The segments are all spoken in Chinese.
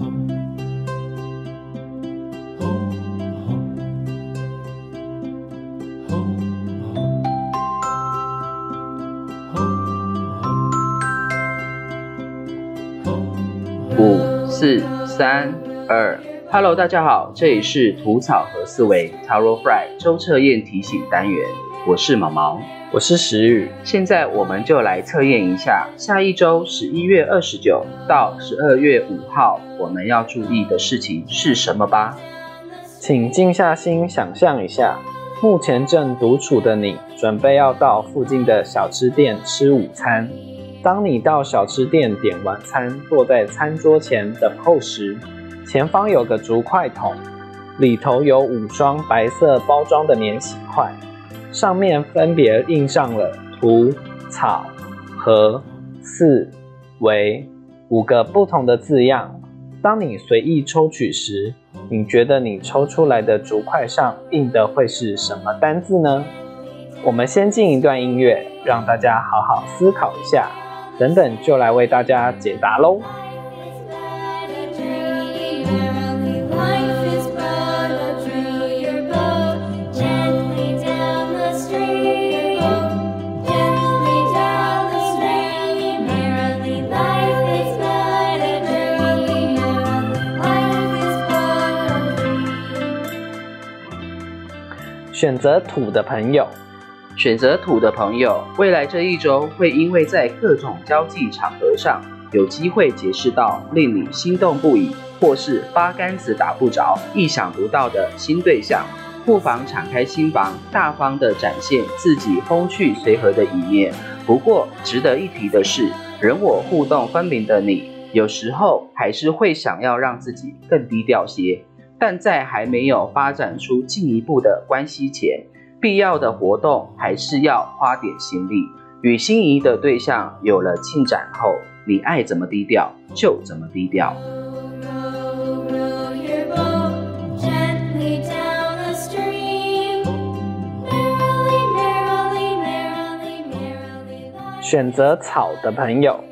五四三二，Hello，大家好，这里是吐草和思维 Taro Fry 周测验提醒单元，我是毛毛，我是石宇，现在我们就来测验一下下一周十一月二十九到十二月五号我们要注意的事情是什么吧。请静下心想象一下，目前正独处的你，准备要到附近的小吃店吃午餐。当你到小吃店点完餐，坐在餐桌前等候时，前方有个竹筷筒，里头有五双白色包装的免洗筷，上面分别印上了“土”“草”“和”“四”“为”五个不同的字样。当你随意抽取时，你觉得你抽出来的竹筷上印的会是什么单字呢？我们先进一段音乐，让大家好好思考一下。等等，就来为大家解答喽。选择土的朋友。选择土的朋友，未来这一周会因为在各种交际场合上有机会结识到令你心动不已，或是八竿子打不着、意想不到的新对象，不妨敞开心房，大方的展现自己风趣随和的一面。不过，值得一提的是，人我互动分明的你，有时候还是会想要让自己更低调些，但在还没有发展出进一步的关系前。必要的活动还是要花点心力。与心仪的对象有了进展后，你爱怎么低调就怎么低调。选择草的朋友。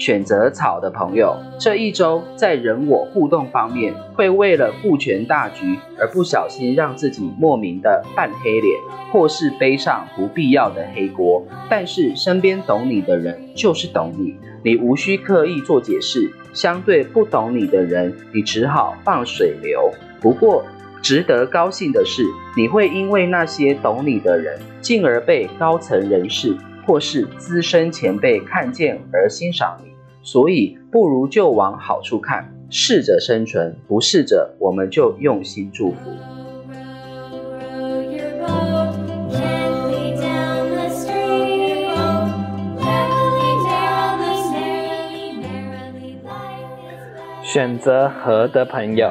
选择草的朋友，这一周在人我互动方面，会为了顾全大局而不小心让自己莫名的扮黑脸，或是背上不必要的黑锅。但是身边懂你的人就是懂你，你无需刻意做解释。相对不懂你的人，你只好放水流。不过值得高兴的是，你会因为那些懂你的人，进而被高层人士或是资深前辈看见而欣赏你。所以，不如就往好处看，试着生存，不试着，我们就用心祝福。选择和的朋友，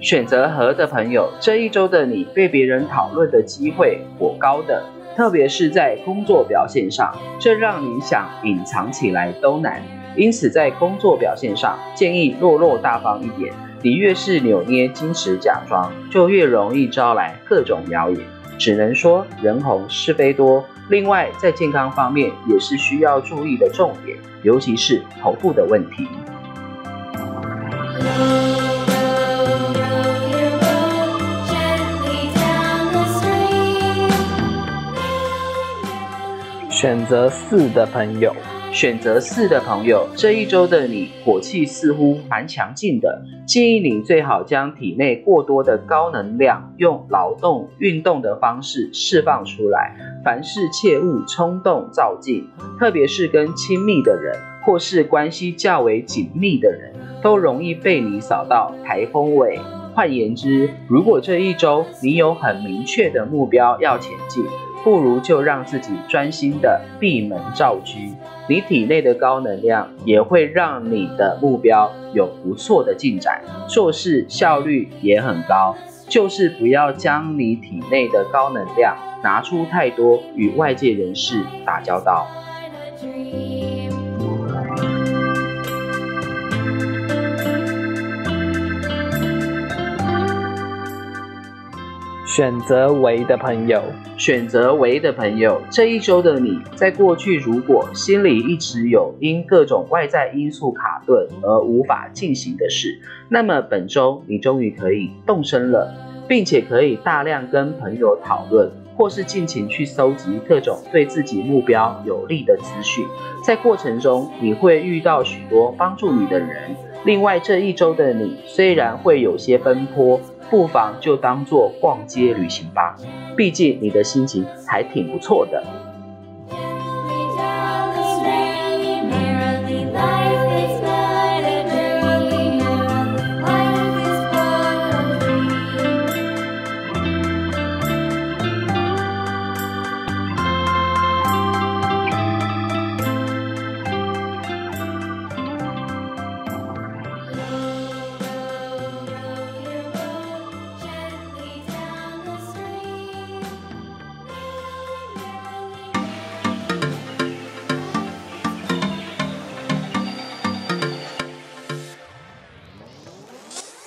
选择和的朋友，这一周的你被别人讨论的机会颇高的，特别是在工作表现上，这让你想隐藏起来都难。因此，在工作表现上，建议落落大方一点。你越是扭捏、矜持、假装，就越容易招来各种谣言。只能说人红是非多。另外，在健康方面也是需要注意的重点，尤其是头部的问题。选择四的朋友。选择四的朋友，这一周的你火气似乎蛮强劲的，建议你最好将体内过多的高能量用劳动运动的方式释放出来。凡事切勿冲动造进，特别是跟亲密的人或是关系较为紧密的人，都容易被你扫到台风尾。换言之，如果这一周你有很明确的目标要前进。不如就让自己专心的闭门造车，你体内的高能量也会让你的目标有不错的进展，做事效率也很高。就是不要将你体内的高能量拿出太多与外界人士打交道。选择为的朋友，选择为的朋友，这一周的你，在过去如果心里一直有因各种外在因素卡顿而无法进行的事，那么本周你终于可以动身了，并且可以大量跟朋友讨论，或是尽情去搜集各种对自己目标有利的资讯。在过程中，你会遇到许多帮助你的人。另外，这一周的你虽然会有些奔波。不妨就当做逛街旅行吧，毕竟你的心情还挺不错的。